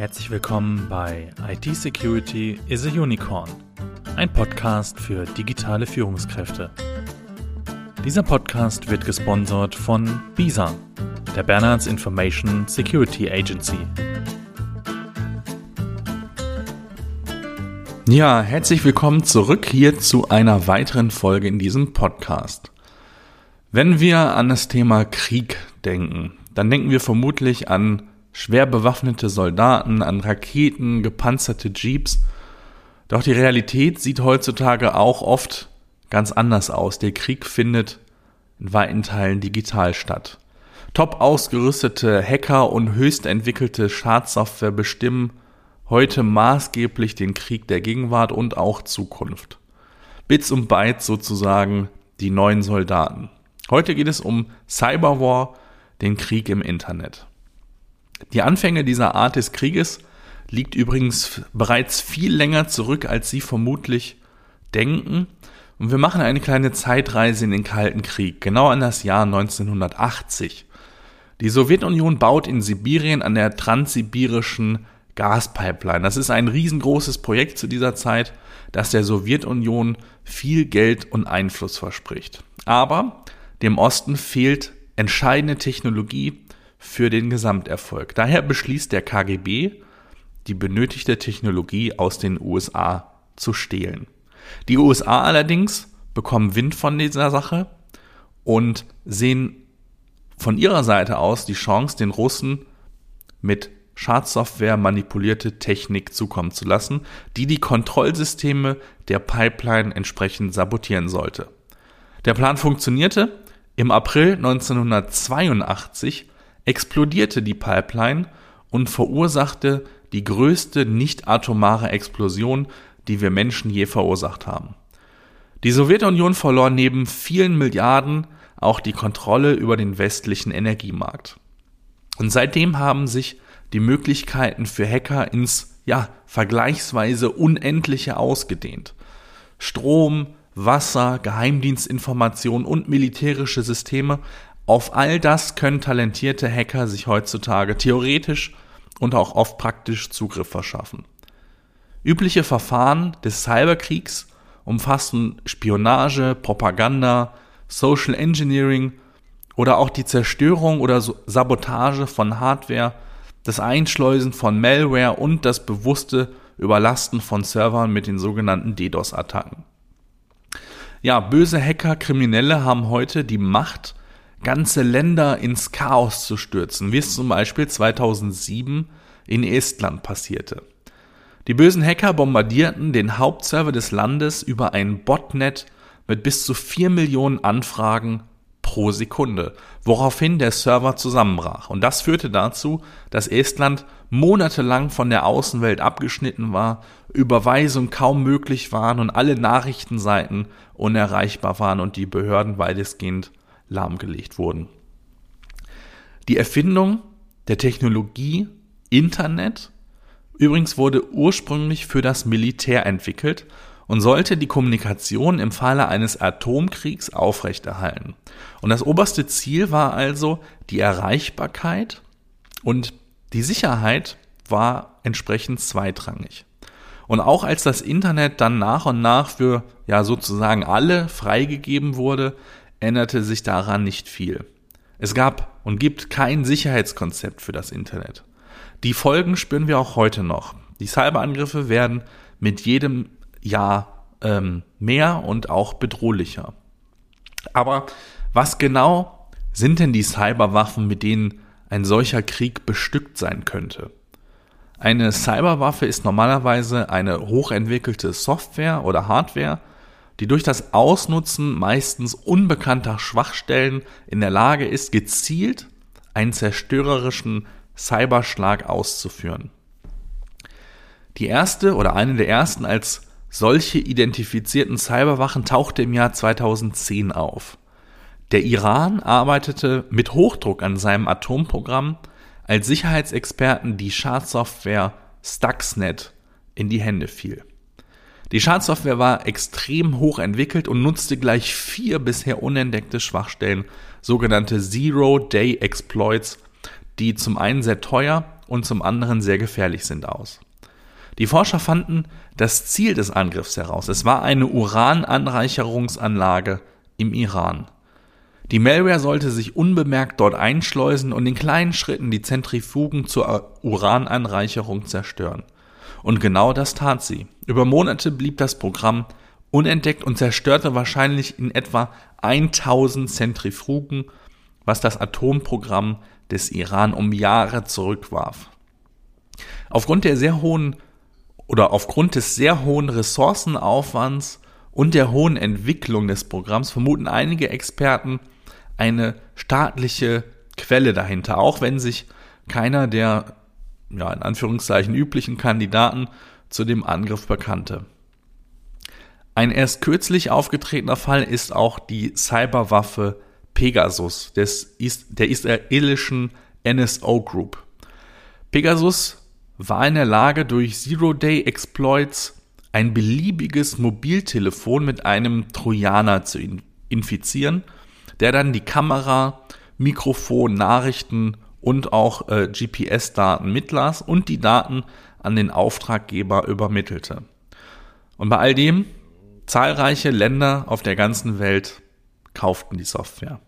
Herzlich willkommen bei IT Security is a Unicorn, ein Podcast für digitale Führungskräfte. Dieser Podcast wird gesponsert von BISA, der Bernards Information Security Agency. Ja, herzlich willkommen zurück hier zu einer weiteren Folge in diesem Podcast. Wenn wir an das Thema Krieg denken, dann denken wir vermutlich an schwer bewaffnete Soldaten, an Raketen, gepanzerte Jeeps. Doch die Realität sieht heutzutage auch oft ganz anders aus. Der Krieg findet in weiten Teilen digital statt. Top ausgerüstete Hacker und höchst entwickelte Schadsoftware bestimmen heute maßgeblich den Krieg der Gegenwart und auch Zukunft. Bits und Bytes sozusagen die neuen Soldaten. Heute geht es um Cyberwar, den Krieg im Internet. Die Anfänge dieser Art des Krieges liegt übrigens bereits viel länger zurück, als Sie vermutlich denken. Und wir machen eine kleine Zeitreise in den Kalten Krieg, genau an das Jahr 1980. Die Sowjetunion baut in Sibirien an der transsibirischen Gaspipeline. Das ist ein riesengroßes Projekt zu dieser Zeit, das der Sowjetunion viel Geld und Einfluss verspricht. Aber dem Osten fehlt entscheidende Technologie, für den Gesamterfolg. Daher beschließt der KGB, die benötigte Technologie aus den USA zu stehlen. Die USA allerdings bekommen Wind von dieser Sache und sehen von ihrer Seite aus die Chance, den Russen mit Schadsoftware manipulierte Technik zukommen zu lassen, die die Kontrollsysteme der Pipeline entsprechend sabotieren sollte. Der Plan funktionierte. Im April 1982 explodierte die Pipeline und verursachte die größte nicht-atomare Explosion, die wir Menschen je verursacht haben. Die Sowjetunion verlor neben vielen Milliarden auch die Kontrolle über den westlichen Energiemarkt. Und seitdem haben sich die Möglichkeiten für Hacker ins, ja, vergleichsweise unendliche ausgedehnt. Strom, Wasser, Geheimdienstinformationen und militärische Systeme auf all das können talentierte Hacker sich heutzutage theoretisch und auch oft praktisch Zugriff verschaffen. Übliche Verfahren des Cyberkriegs umfassen Spionage, Propaganda, Social Engineering oder auch die Zerstörung oder Sabotage von Hardware, das Einschleusen von Malware und das bewusste Überlasten von Servern mit den sogenannten DDoS-Attacken. Ja, böse Hacker, Kriminelle haben heute die Macht, ganze Länder ins Chaos zu stürzen, wie es zum Beispiel 2007 in Estland passierte. Die bösen Hacker bombardierten den Hauptserver des Landes über ein Botnet mit bis zu vier Millionen Anfragen pro Sekunde, woraufhin der Server zusammenbrach. Und das führte dazu, dass Estland monatelang von der Außenwelt abgeschnitten war, Überweisungen kaum möglich waren und alle Nachrichtenseiten unerreichbar waren und die Behörden weitestgehend lahmgelegt wurden. Die Erfindung der Technologie Internet übrigens wurde ursprünglich für das Militär entwickelt und sollte die Kommunikation im Falle eines Atomkriegs aufrechterhalten. Und das oberste Ziel war also die Erreichbarkeit und die Sicherheit war entsprechend zweitrangig. Und auch als das Internet dann nach und nach für ja sozusagen alle freigegeben wurde, änderte sich daran nicht viel. Es gab und gibt kein Sicherheitskonzept für das Internet. Die Folgen spüren wir auch heute noch. Die Cyberangriffe werden mit jedem Jahr ähm, mehr und auch bedrohlicher. Aber was genau sind denn die Cyberwaffen, mit denen ein solcher Krieg bestückt sein könnte? Eine Cyberwaffe ist normalerweise eine hochentwickelte Software oder Hardware, die durch das Ausnutzen meistens unbekannter Schwachstellen in der Lage ist, gezielt einen zerstörerischen Cyberschlag auszuführen. Die erste oder eine der ersten als solche identifizierten Cyberwachen tauchte im Jahr 2010 auf. Der Iran arbeitete mit Hochdruck an seinem Atomprogramm, als Sicherheitsexperten die Schadsoftware Stuxnet in die Hände fiel. Die Schadsoftware war extrem hoch entwickelt und nutzte gleich vier bisher unentdeckte Schwachstellen, sogenannte Zero-Day-Exploits, die zum einen sehr teuer und zum anderen sehr gefährlich sind aus. Die Forscher fanden das Ziel des Angriffs heraus. Es war eine Urananreicherungsanlage im Iran. Die Malware sollte sich unbemerkt dort einschleusen und in kleinen Schritten die Zentrifugen zur Urananreicherung zerstören. Und genau das tat sie. Über Monate blieb das Programm unentdeckt und zerstörte wahrscheinlich in etwa 1000 Zentrifugen, was das Atomprogramm des Iran um Jahre zurückwarf. Aufgrund der sehr hohen oder aufgrund des sehr hohen Ressourcenaufwands und der hohen Entwicklung des Programms vermuten einige Experten eine staatliche Quelle dahinter, auch wenn sich keiner der ja, in Anführungszeichen üblichen Kandidaten zu dem Angriff bekannte. Ein erst kürzlich aufgetretener Fall ist auch die Cyberwaffe Pegasus des, der israelischen NSO Group. Pegasus war in der Lage, durch Zero-Day-Exploits ein beliebiges Mobiltelefon mit einem Trojaner zu infizieren, der dann die Kamera, Mikrofon, Nachrichten und auch äh, GPS-Daten mitlas und die Daten an den Auftraggeber übermittelte. Und bei all dem zahlreiche Länder auf der ganzen Welt kauften die Software.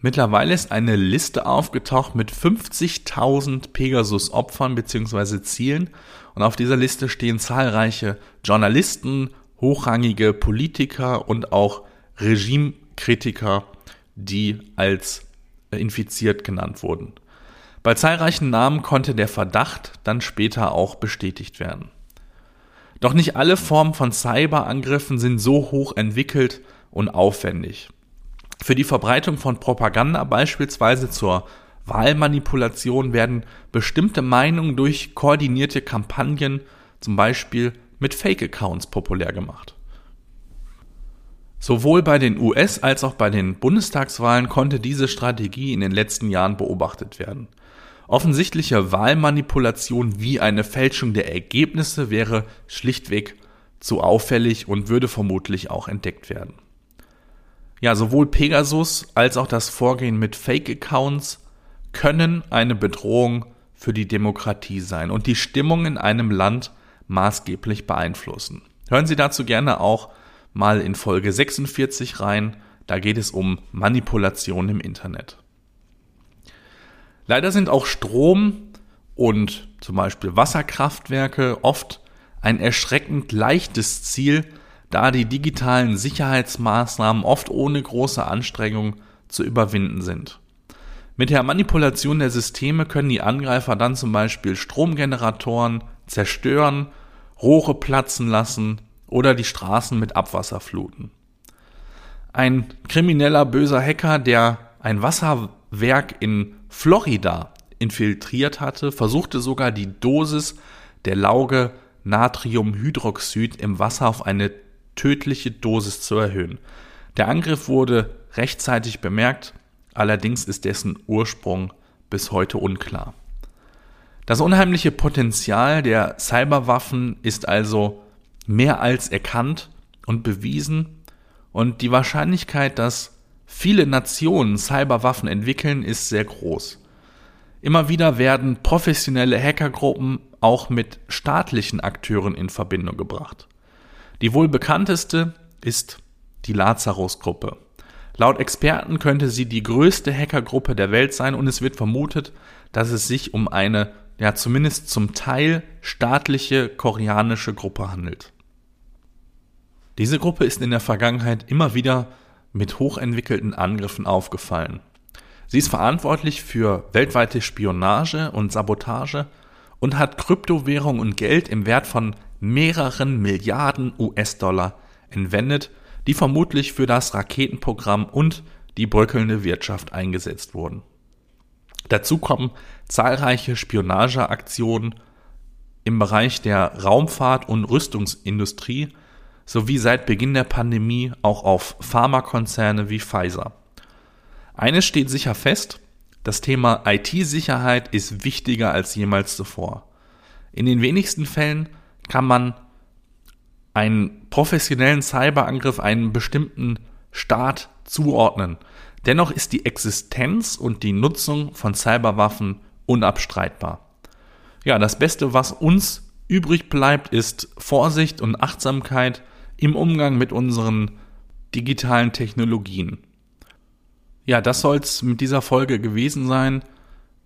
Mittlerweile ist eine Liste aufgetaucht mit 50.000 Pegasus-Opfern bzw. Zielen und auf dieser Liste stehen zahlreiche Journalisten, hochrangige Politiker und auch Regimekritiker, die als infiziert genannt wurden. Bei zahlreichen Namen konnte der Verdacht dann später auch bestätigt werden. Doch nicht alle Formen von Cyberangriffen sind so hoch entwickelt und aufwendig. Für die Verbreitung von Propaganda beispielsweise zur Wahlmanipulation werden bestimmte Meinungen durch koordinierte Kampagnen, zum Beispiel mit Fake-Accounts, populär gemacht. Sowohl bei den US- als auch bei den Bundestagswahlen konnte diese Strategie in den letzten Jahren beobachtet werden. Offensichtliche Wahlmanipulation wie eine Fälschung der Ergebnisse wäre schlichtweg zu auffällig und würde vermutlich auch entdeckt werden. Ja, sowohl Pegasus als auch das Vorgehen mit Fake-Accounts können eine Bedrohung für die Demokratie sein und die Stimmung in einem Land maßgeblich beeinflussen. Hören Sie dazu gerne auch mal in Folge 46 rein. Da geht es um Manipulation im Internet. Leider sind auch Strom und zum Beispiel Wasserkraftwerke oft ein erschreckend leichtes Ziel, da die digitalen Sicherheitsmaßnahmen oft ohne große Anstrengung zu überwinden sind. Mit der Manipulation der Systeme können die Angreifer dann zum Beispiel Stromgeneratoren zerstören, Rohre platzen lassen oder die Straßen mit Abwasser fluten. Ein krimineller böser Hacker, der ein Wasserwerk in Florida infiltriert hatte, versuchte sogar die Dosis der Lauge Natriumhydroxid im Wasser auf eine tödliche Dosis zu erhöhen. Der Angriff wurde rechtzeitig bemerkt, allerdings ist dessen Ursprung bis heute unklar. Das unheimliche Potenzial der Cyberwaffen ist also mehr als erkannt und bewiesen und die Wahrscheinlichkeit, dass viele Nationen Cyberwaffen entwickeln, ist sehr groß. Immer wieder werden professionelle Hackergruppen auch mit staatlichen Akteuren in Verbindung gebracht. Die wohl bekannteste ist die Lazarus-Gruppe. Laut Experten könnte sie die größte Hackergruppe der Welt sein und es wird vermutet, dass es sich um eine, ja zumindest zum Teil staatliche koreanische Gruppe handelt. Diese Gruppe ist in der Vergangenheit immer wieder mit hochentwickelten Angriffen aufgefallen. Sie ist verantwortlich für weltweite Spionage und Sabotage und hat Kryptowährung und Geld im Wert von mehreren Milliarden US-Dollar entwendet, die vermutlich für das Raketenprogramm und die bröckelnde Wirtschaft eingesetzt wurden. Dazu kommen zahlreiche Spionageaktionen im Bereich der Raumfahrt und Rüstungsindustrie sowie seit Beginn der Pandemie auch auf Pharmakonzerne wie Pfizer. Eines steht sicher fest, das Thema IT-Sicherheit ist wichtiger als jemals zuvor. In den wenigsten Fällen kann man einen professionellen Cyberangriff einem bestimmten Staat zuordnen. Dennoch ist die Existenz und die Nutzung von Cyberwaffen unabstreitbar. Ja, das Beste, was uns übrig bleibt, ist Vorsicht und Achtsamkeit im Umgang mit unseren digitalen Technologien. Ja, das soll es mit dieser Folge gewesen sein.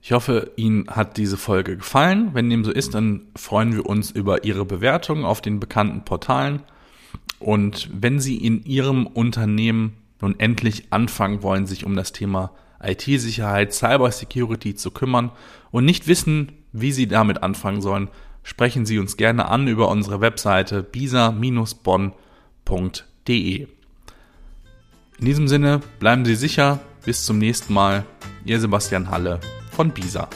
Ich hoffe, Ihnen hat diese Folge gefallen. Wenn dem so ist, dann freuen wir uns über Ihre Bewertung auf den bekannten Portalen. Und wenn Sie in Ihrem Unternehmen nun endlich anfangen wollen, sich um das Thema IT-Sicherheit, Cybersecurity zu kümmern und nicht wissen, wie Sie damit anfangen sollen, sprechen Sie uns gerne an über unsere Webseite bisa-bonn.de. In diesem Sinne bleiben Sie sicher, bis zum nächsten Mal. Ihr Sebastian Halle von BISA.